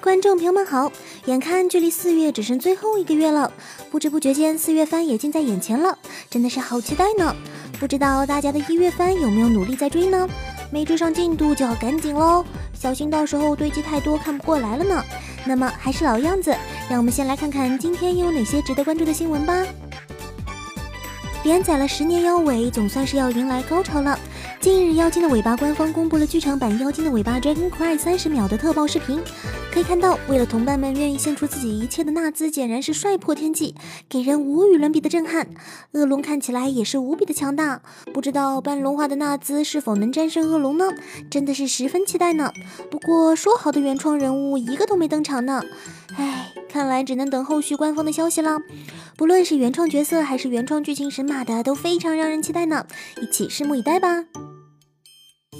观众朋友们好！眼看距离四月只剩最后一个月了，不知不觉间四月番也近在眼前了，真的是好期待呢！不知道大家的一月番有没有努力在追呢？没追上进度就要赶紧喽，小心到时候堆积太多看不过来了呢。那么还是老样子，让我们先来看看今天又有哪些值得关注的新闻吧。连载了十年妖尾，总算是要迎来高潮了。近日，《妖精的尾巴》官方公布了剧场版《妖精的尾巴》Dragon Cry 三十秒的特报视频。可以看到，为了同伴们愿意献出自己一切的纳兹，简然是帅破天际，给人无与伦比的震撼。恶龙看起来也是无比的强大，不知道半龙化的纳兹是否能战胜恶龙呢？真的是十分期待呢。不过说好的原创人物一个都没登场呢，唉，看来只能等后续官方的消息了。不论是原创角色还是原创剧情神马的，都非常让人期待呢。一起拭目以待吧。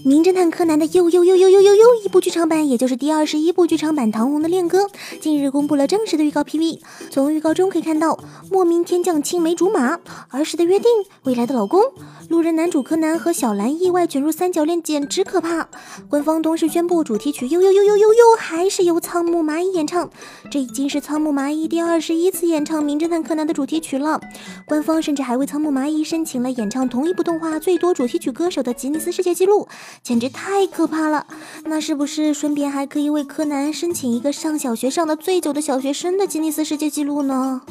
名侦探柯南的又又又又又又又一部剧场版，也就是第二十一部剧场版《唐红的恋歌》，近日公布了正式的预告 PV。从预告中可以看到，莫名天降青梅竹马，儿时的约定，未来的老公，路人男主柯南和小兰意外卷入三角恋，简直可怕。官方同时宣布，主题曲又又又又又又还是由仓木麻衣演唱，这已经是仓木麻衣第二十一次演唱名侦探柯南的主题曲了。官方甚至还为仓木麻衣申请了演唱同一部动画最多主题曲歌手的吉尼斯世界纪录。简直太可怕了！那是不是顺便还可以为柯南申请一个上小学上的最久的小学生的吉尼斯世界纪录呢？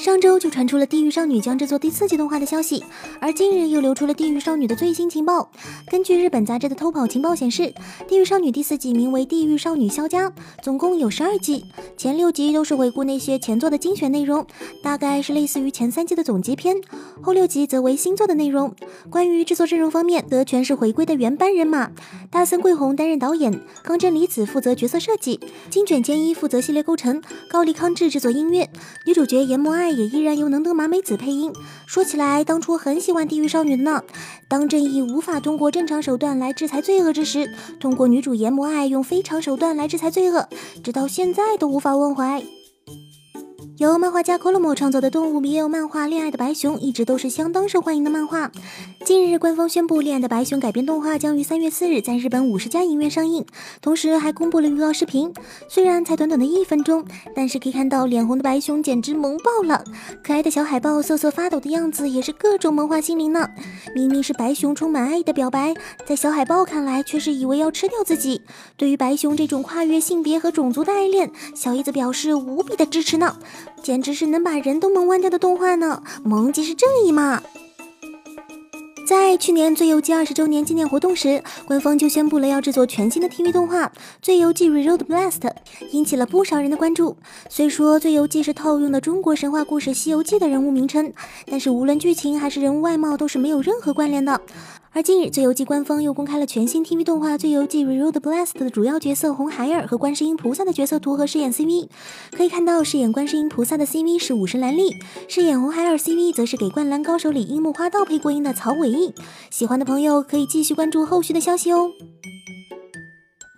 上周就传出了《地狱少女》将制作第四季动画的消息，而近日又流出了《地狱少女》的最新情报。根据日本杂志的偷跑情报显示，《地狱少女》第四季名为《地狱少女肖家》，总共有十二集，前六集都是回顾那些前作的精选内容，大概是类似于前三季的总结篇；后六集则为新作的内容。关于制作阵容方面，则全是回归的原班人马，大森贵弘担任导演，冈真理子负责角色设计，金卷健一负责系列构成，高梨康治制作音乐，女主角岩魔爱。也依然由能登麻美子配音。说起来，当初很喜欢地狱少女的呢。当正义无法通过正常手段来制裁罪恶之时，通过女主研磨爱用非常手段来制裁罪恶，直到现在都无法忘怀。由漫画家 Colomo 创作的动物迷友漫画《恋爱的白熊》一直都是相当受欢迎的漫画。近日，官方宣布《恋爱的白熊》改编动画将于三月四日在日本五十家影院上映，同时还公布了预告视频。虽然才短短的一分钟，但是可以看到脸红的白熊简直萌爆了，可爱的小海豹瑟瑟发抖的样子也是各种萌化心灵呢。明明是白熊充满爱意的表白，在小海豹看来却是以为要吃掉自己。对于白熊这种跨越性别和种族的爱恋，小叶子表示无比的支持呢。简直是能把人都萌弯掉的动画呢！萌即是正义嘛！在去年《最游记》二十周年纪念活动时，官方就宣布了要制作全新的 TV 动画《最游记 Reroad Blast》，引起了不少人的关注。虽说《最游记》是套用的中国神话故事《西游记》的人物名称，但是无论剧情还是人物外貌都是没有任何关联的。而近日，《最游记》官方又公开了全新 TV 动画《最游记 Reroad Blast》的主要角色红孩儿和观世音菩萨的角色图和饰演 CV。可以看到，饰演观世音菩萨的 CV 是武神兰丽，饰演红孩儿 CV 则是给《灌篮高手》里樱木花道配过音的曹伟毅。喜欢的朋友可以继续关注后续的消息哦。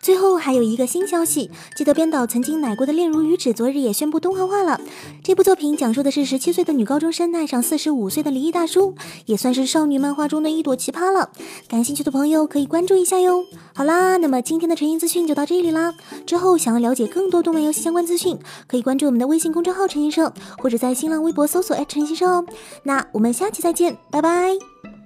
最后还有一个新消息，记得编导曾经奶过的《恋如雨止》昨日也宣布动画化了。这部作品讲述的是十七岁的女高中生爱上四十五岁的离异大叔，也算是少女漫画中的一朵奇葩了。感兴趣的朋友可以关注一下哟。好啦，那么今天的纯音资讯就到这里啦。之后想要了解更多动漫游戏相关资讯，可以关注我们的微信公众号“陈音社”，或者在新浪微博搜索“陈音社”哦。那我们下期再见，拜拜。